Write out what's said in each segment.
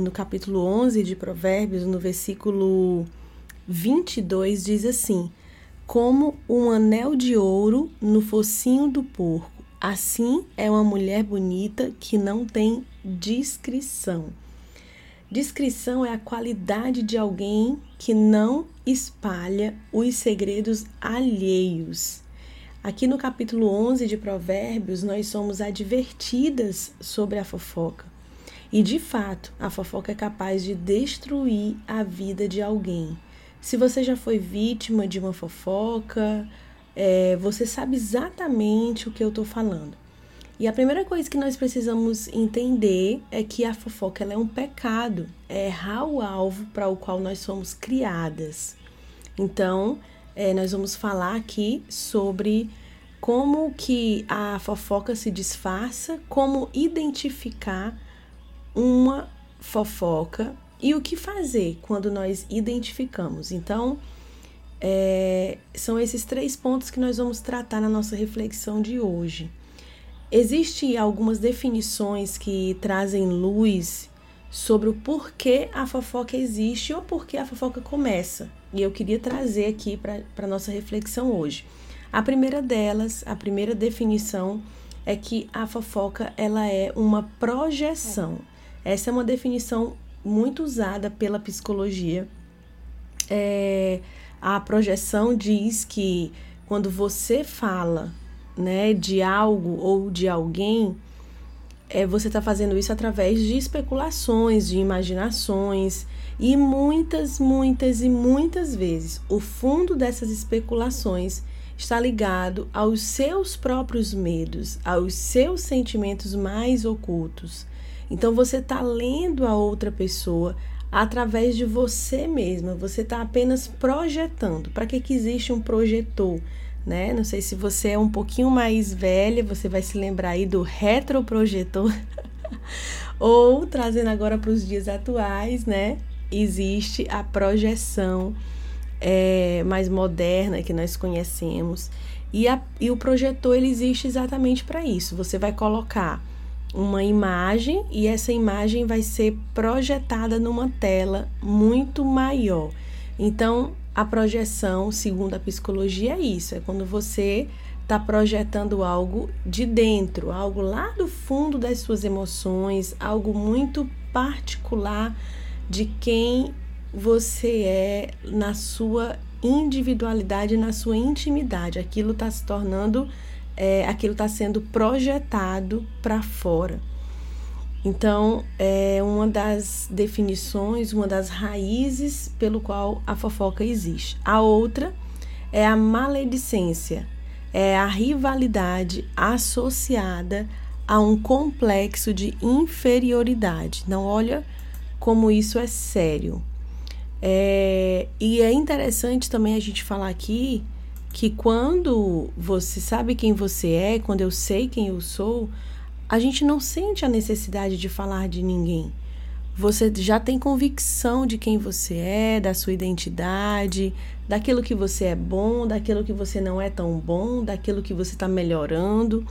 no capítulo 11 de Provérbios, no versículo 22, diz assim: Como um anel de ouro no focinho do porco, assim é uma mulher bonita que não tem discrição. Discrição é a qualidade de alguém que não espalha os segredos alheios. Aqui no capítulo 11 de Provérbios, nós somos advertidas sobre a fofoca. E de fato, a fofoca é capaz de destruir a vida de alguém. Se você já foi vítima de uma fofoca, é, você sabe exatamente o que eu estou falando. E a primeira coisa que nós precisamos entender é que a fofoca é um pecado, é errar o alvo para o qual nós somos criadas. Então, é, nós vamos falar aqui sobre como que a fofoca se disfarça, como identificar uma fofoca e o que fazer quando nós identificamos. Então, é, são esses três pontos que nós vamos tratar na nossa reflexão de hoje. Existem algumas definições que trazem luz sobre o porquê a fofoca existe ou porquê a fofoca começa. E eu queria trazer aqui para a nossa reflexão hoje. A primeira delas, a primeira definição é que a fofoca ela é uma projeção. Essa é uma definição muito usada pela psicologia. É, a projeção diz que quando você fala né, de algo ou de alguém, é, você está fazendo isso através de especulações, de imaginações, e muitas, muitas e muitas vezes o fundo dessas especulações está ligado aos seus próprios medos, aos seus sentimentos mais ocultos. Então você está lendo a outra pessoa através de você mesma. Você está apenas projetando. Para que, que existe um projetor? Né? Não sei se você é um pouquinho mais velha, você vai se lembrar aí do retroprojetor. Ou trazendo agora para os dias atuais, né? Existe a projeção é, mais moderna que nós conhecemos. E, a, e o projetor ele existe exatamente para isso. Você vai colocar uma imagem e essa imagem vai ser projetada numa tela muito maior. Então, a projeção, segundo a psicologia, é isso: é quando você está projetando algo de dentro, algo lá do fundo das suas emoções, algo muito particular de quem você é na sua individualidade, na sua intimidade. Aquilo está se tornando é, aquilo está sendo projetado para fora. Então, é uma das definições, uma das raízes pelo qual a fofoca existe. A outra é a maledicência, é a rivalidade associada a um complexo de inferioridade. Não olha como isso é sério. É, e é interessante também a gente falar aqui que quando você sabe quem você é, quando eu sei quem eu sou, a gente não sente a necessidade de falar de ninguém. Você já tem convicção de quem você é, da sua identidade, daquilo que você é bom, daquilo que você não é tão bom, daquilo que você está melhorando.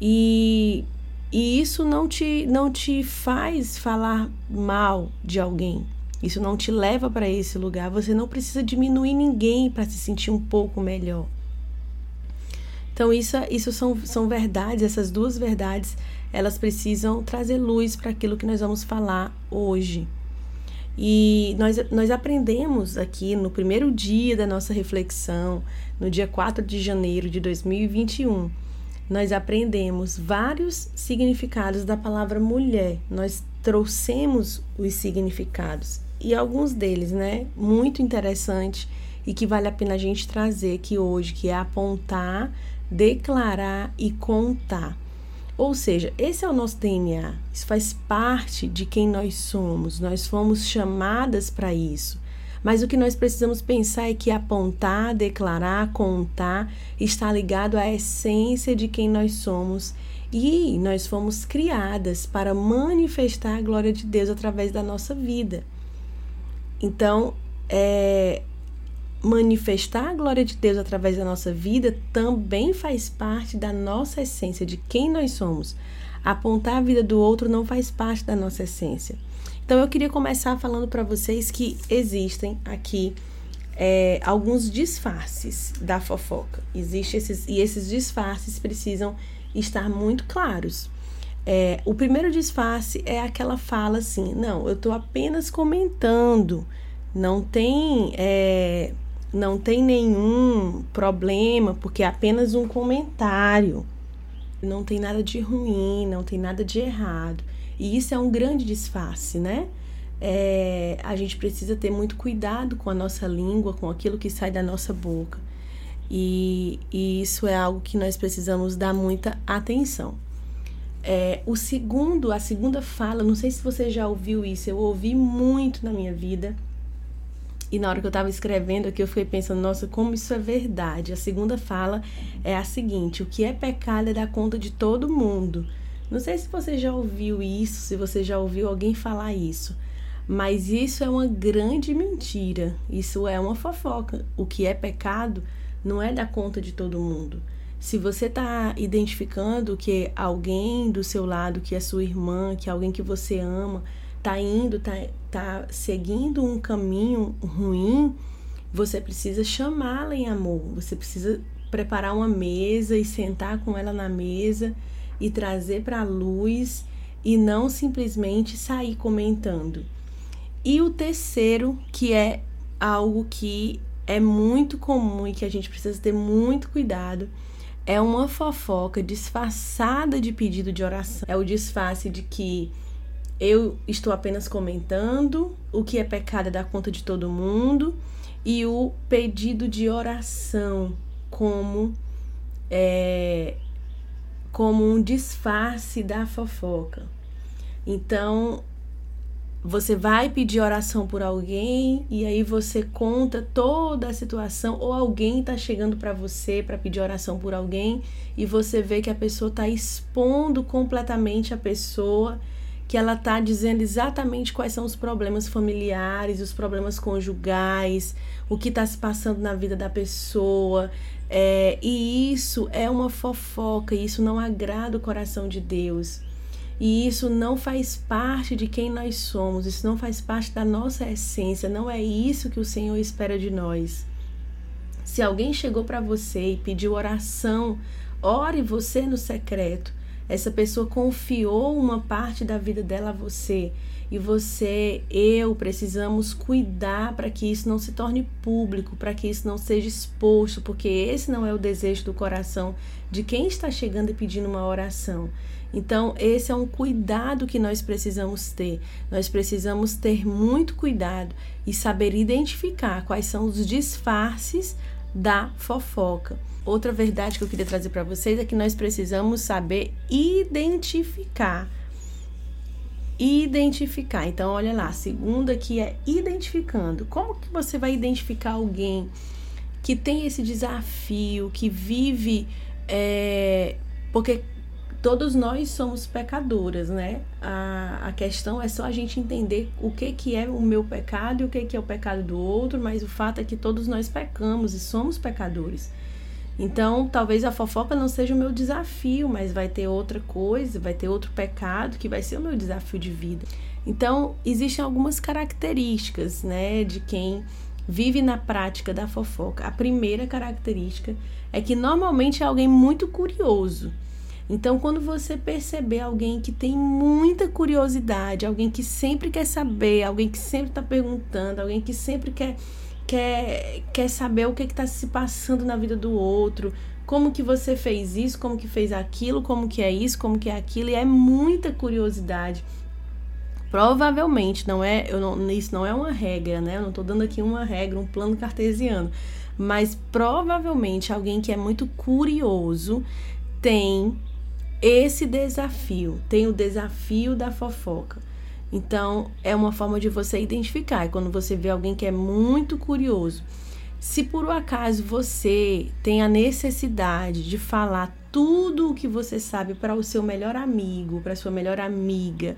E, e isso não te, não te faz falar mal de alguém. Isso não te leva para esse lugar. Você não precisa diminuir ninguém para se sentir um pouco melhor. Então, isso, isso são, são verdades, essas duas verdades, elas precisam trazer luz para aquilo que nós vamos falar hoje. E nós, nós aprendemos aqui no primeiro dia da nossa reflexão, no dia 4 de janeiro de 2021, nós aprendemos vários significados da palavra mulher. Nós trouxemos os significados e alguns deles, né, muito interessante e que vale a pena a gente trazer aqui hoje, que é apontar, declarar e contar. Ou seja, esse é o nosso DNA, isso faz parte de quem nós somos, nós fomos chamadas para isso. Mas o que nós precisamos pensar é que apontar, declarar, contar está ligado à essência de quem nós somos e nós fomos criadas para manifestar a glória de Deus através da nossa vida. Então, é, manifestar a glória de Deus através da nossa vida também faz parte da nossa essência, de quem nós somos. Apontar a vida do outro não faz parte da nossa essência. Então eu queria começar falando para vocês que existem aqui é, alguns disfarces da fofoca. Existem esses e esses disfarces precisam estar muito claros. É, o primeiro disfarce é aquela fala assim: não, eu estou apenas comentando, não tem, é, não tem nenhum problema, porque é apenas um comentário. Não tem nada de ruim, não tem nada de errado. E isso é um grande disfarce, né? É, a gente precisa ter muito cuidado com a nossa língua, com aquilo que sai da nossa boca. E, e isso é algo que nós precisamos dar muita atenção. É, o segundo, a segunda fala, não sei se você já ouviu isso, eu ouvi muito na minha vida. E na hora que eu estava escrevendo aqui, eu fiquei pensando, nossa, como isso é verdade. A segunda fala é a seguinte: o que é pecado é dar conta de todo mundo. Não sei se você já ouviu isso, se você já ouviu alguém falar isso, mas isso é uma grande mentira. Isso é uma fofoca. O que é pecado não é dar conta de todo mundo. Se você está identificando que alguém do seu lado, que é sua irmã, que é alguém que você ama, está indo, está tá seguindo um caminho ruim, você precisa chamá-la em amor. Você precisa preparar uma mesa e sentar com ela na mesa e trazer para a luz e não simplesmente sair comentando. E o terceiro, que é algo que é muito comum e que a gente precisa ter muito cuidado, é uma fofoca disfarçada de pedido de oração. É o disfarce de que eu estou apenas comentando, o que é pecado é dar conta de todo mundo, e o pedido de oração como é, como um disfarce da fofoca. Então, você vai pedir oração por alguém e aí você conta toda a situação ou alguém está chegando para você para pedir oração por alguém e você vê que a pessoa está expondo completamente a pessoa, que ela está dizendo exatamente quais são os problemas familiares, os problemas conjugais, o que está se passando na vida da pessoa. É, e isso é uma fofoca, isso não agrada o coração de Deus. E isso não faz parte de quem nós somos, isso não faz parte da nossa essência, não é isso que o Senhor espera de nós. Se alguém chegou para você e pediu oração, ore você no secreto. Essa pessoa confiou uma parte da vida dela a você e você, eu, precisamos cuidar para que isso não se torne público, para que isso não seja exposto, porque esse não é o desejo do coração de quem está chegando e pedindo uma oração. Então, esse é um cuidado que nós precisamos ter. Nós precisamos ter muito cuidado e saber identificar quais são os disfarces da fofoca. Outra verdade que eu queria trazer para vocês é que nós precisamos saber identificar identificar. Então, olha lá, a segunda que é identificando. Como que você vai identificar alguém que tem esse desafio, que vive. É, porque todos nós somos pecadoras, né? A, a questão é só a gente entender o que, que é o meu pecado e o que, que é o pecado do outro, mas o fato é que todos nós pecamos e somos pecadores. Então, talvez a fofoca não seja o meu desafio, mas vai ter outra coisa, vai ter outro pecado que vai ser o meu desafio de vida. Então, existem algumas características, né, de quem vive na prática da fofoca. A primeira característica é que normalmente é alguém muito curioso. Então, quando você perceber alguém que tem muita curiosidade, alguém que sempre quer saber, alguém que sempre está perguntando, alguém que sempre quer quer, quer saber o que está se passando na vida do outro, como que você fez isso, como que fez aquilo, como que é isso, como que é aquilo, e é muita curiosidade. Provavelmente, não é, eu não, isso não é uma regra, né? Eu não estou dando aqui uma regra, um plano cartesiano, mas provavelmente alguém que é muito curioso tem esse desafio, tem o desafio da fofoca. Então, é uma forma de você identificar. E quando você vê alguém que é muito curioso, se por acaso você tem a necessidade de falar tudo o que você sabe para o seu melhor amigo, para sua melhor amiga,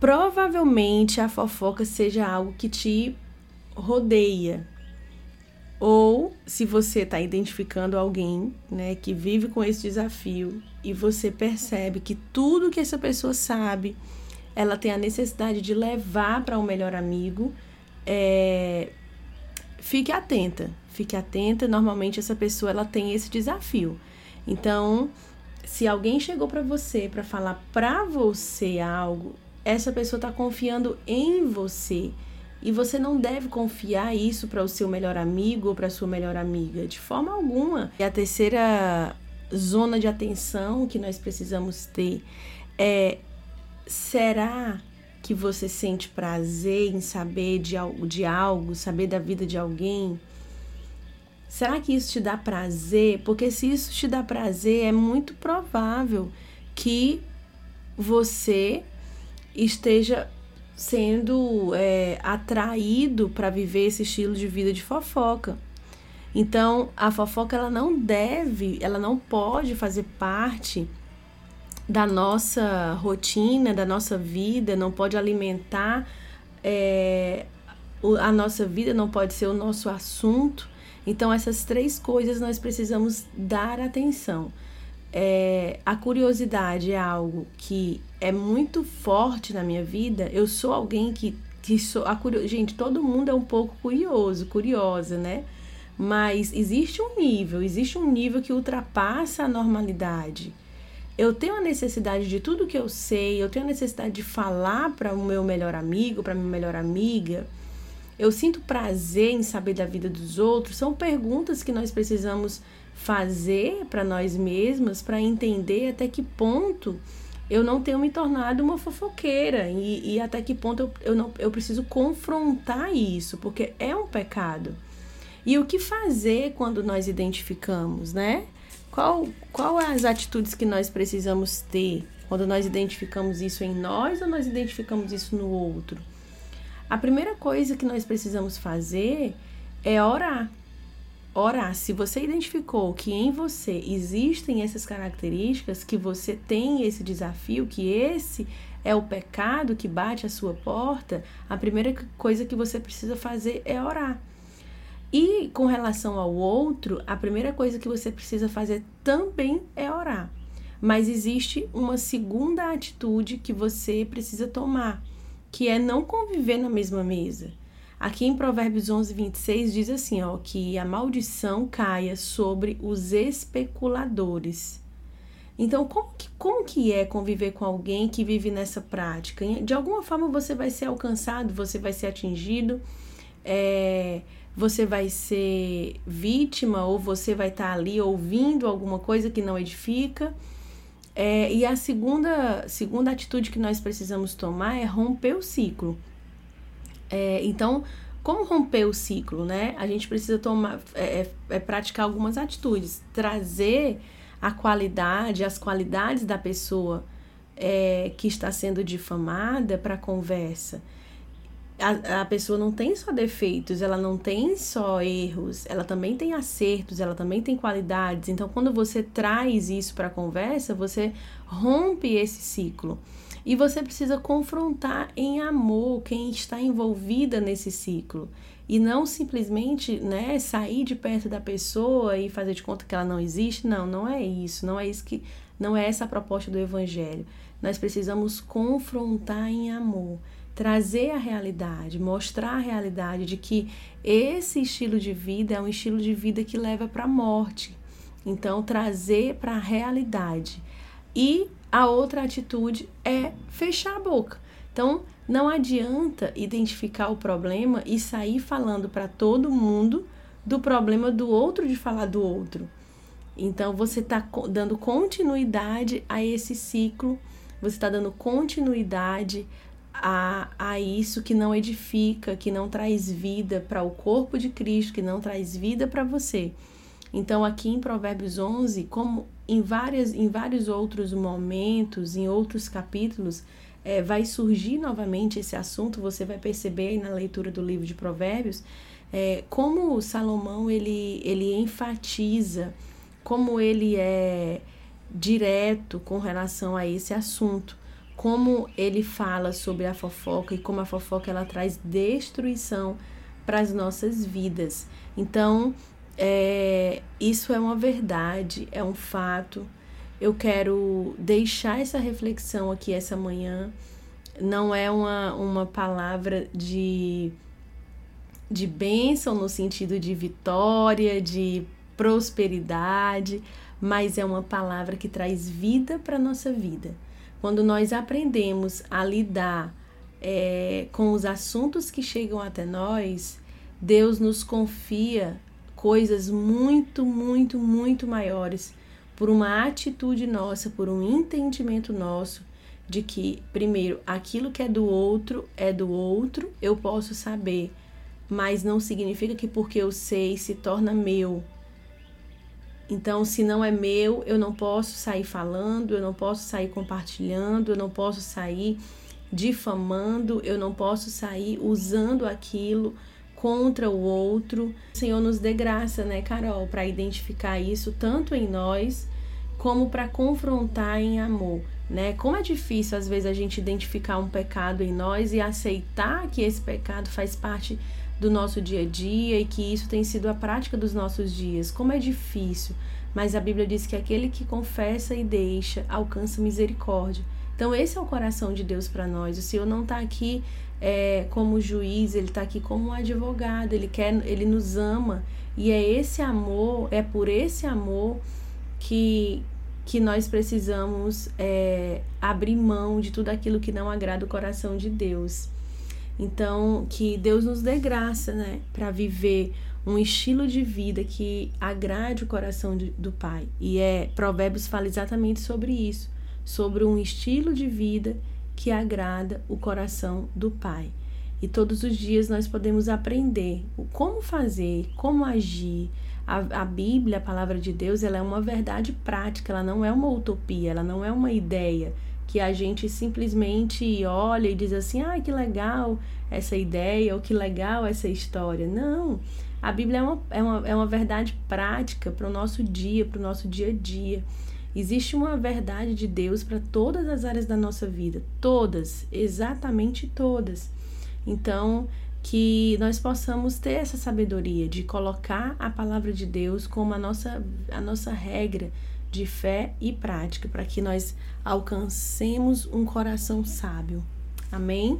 provavelmente a fofoca seja algo que te rodeia. Ou se você está identificando alguém né, que vive com esse desafio e você percebe que tudo que essa pessoa sabe ela tem a necessidade de levar para o um melhor amigo, é, fique atenta, fique atenta. Normalmente essa pessoa ela tem esse desafio. Então, se alguém chegou para você para falar para você algo, essa pessoa está confiando em você. E você não deve confiar isso para o seu melhor amigo ou para sua melhor amiga, de forma alguma. E a terceira zona de atenção que nós precisamos ter é: será que você sente prazer em saber de, de algo, saber da vida de alguém? Será que isso te dá prazer? Porque se isso te dá prazer, é muito provável que você esteja sendo é, atraído para viver esse estilo de vida de fofoca. Então, a fofoca ela não deve, ela não pode fazer parte da nossa rotina, da nossa vida, não pode alimentar é, a nossa vida, não pode ser o nosso assunto. Então, essas três coisas nós precisamos dar atenção. É, a curiosidade é algo que é muito forte na minha vida. Eu sou alguém que, que sou. A curio... Gente, todo mundo é um pouco curioso, curiosa, né? Mas existe um nível, existe um nível que ultrapassa a normalidade eu tenho a necessidade de tudo que eu sei, eu tenho a necessidade de falar para o meu melhor amigo, para minha melhor amiga. Eu sinto prazer em saber da vida dos outros. São perguntas que nós precisamos fazer para nós mesmas para entender até que ponto eu não tenho me tornado uma fofoqueira e, e até que ponto eu, eu, não, eu preciso confrontar isso, porque é um pecado. E o que fazer quando nós identificamos, né? Qual, qual as atitudes que nós precisamos ter quando nós identificamos isso em nós ou nós identificamos isso no outro? A primeira coisa que nós precisamos fazer é orar. Orar. Se você identificou que em você existem essas características, que você tem esse desafio, que esse é o pecado que bate a sua porta, a primeira coisa que você precisa fazer é orar. E com relação ao outro, a primeira coisa que você precisa fazer também é orar. Mas existe uma segunda atitude que você precisa tomar, que é não conviver na mesma mesa. Aqui em Provérbios 11, 26 diz assim, ó, que a maldição caia sobre os especuladores. Então, como que, como que é conviver com alguém que vive nessa prática? De alguma forma você vai ser alcançado, você vai ser atingido. É, você vai ser vítima ou você vai estar tá ali ouvindo alguma coisa que não edifica. É, e a segunda, segunda atitude que nós precisamos tomar é romper o ciclo. É, então, como romper o ciclo, né? A gente precisa tomar, é, é, é praticar algumas atitudes, trazer a qualidade, as qualidades da pessoa é, que está sendo difamada para a conversa a, pessoa não tem só defeitos, ela não tem só erros, ela também tem acertos, ela também tem qualidades. Então, quando você traz isso para a conversa, você rompe esse ciclo. E você precisa confrontar em amor quem está envolvida nesse ciclo. E não simplesmente né, sair de perto da pessoa e fazer de conta que ela não existe. Não, não é isso. Não é isso que. Não é essa a proposta do Evangelho. Nós precisamos confrontar em amor trazer a realidade, mostrar a realidade de que esse estilo de vida é um estilo de vida que leva para a morte. Então, trazer para a realidade. E a outra atitude é fechar a boca. Então, não adianta identificar o problema e sair falando para todo mundo do problema do outro de falar do outro. Então, você está dando continuidade a esse ciclo, você está dando continuidade a, a isso que não edifica, que não traz vida para o corpo de Cristo, que não traz vida para você. Então, aqui em Provérbios 11, como em, várias, em vários outros momentos, em outros capítulos, é, vai surgir novamente esse assunto, você vai perceber aí na leitura do livro de Provérbios, é, como Salomão ele, ele enfatiza, como ele é direto com relação a esse assunto como ele fala sobre a fofoca e como a fofoca ela traz destruição para as nossas vidas. Então, é, isso é uma verdade, é um fato. Eu quero deixar essa reflexão aqui essa manhã. não é uma, uma palavra de, de bênção no sentido de vitória, de prosperidade, mas é uma palavra que traz vida para a nossa vida. Quando nós aprendemos a lidar é, com os assuntos que chegam até nós, Deus nos confia coisas muito, muito, muito maiores por uma atitude nossa, por um entendimento nosso de que, primeiro, aquilo que é do outro é do outro, eu posso saber, mas não significa que porque eu sei se torna meu. Então, se não é meu, eu não posso sair falando, eu não posso sair compartilhando, eu não posso sair difamando, eu não posso sair usando aquilo contra o outro. O Senhor nos dê graça, né, Carol, para identificar isso tanto em nós como para confrontar em amor né? Como é difícil às vezes a gente identificar um pecado em nós e aceitar que esse pecado faz parte do nosso dia a dia e que isso tem sido a prática dos nossos dias. Como é difícil, mas a Bíblia diz que aquele que confessa e deixa alcança misericórdia. Então esse é o coração de Deus para nós. O Senhor não está aqui é, como juiz, ele está aqui como um advogado. Ele quer, ele nos ama e é esse amor, é por esse amor que que nós precisamos é, abrir mão de tudo aquilo que não agrada o coração de Deus. Então, que Deus nos dê graça, né, para viver um estilo de vida que agrade o coração de, do Pai. E é Provérbios fala exatamente sobre isso, sobre um estilo de vida que agrada o coração do Pai. E todos os dias nós podemos aprender o como fazer, como agir, a, a Bíblia, a palavra de Deus, ela é uma verdade prática, ela não é uma utopia, ela não é uma ideia que a gente simplesmente olha e diz assim: ah, que legal essa ideia, ou que legal essa história. Não. A Bíblia é uma, é uma, é uma verdade prática para o nosso dia, para o nosso dia a dia. Existe uma verdade de Deus para todas as áreas da nossa vida, todas, exatamente todas. Então, que nós possamos ter essa sabedoria de colocar a palavra de Deus como a nossa, a nossa regra de fé e prática, para que nós alcancemos um coração sábio. Amém?